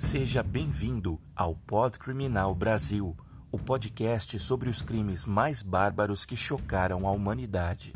Seja bem-vindo ao Pod Criminal Brasil, o podcast sobre os crimes mais bárbaros que chocaram a humanidade.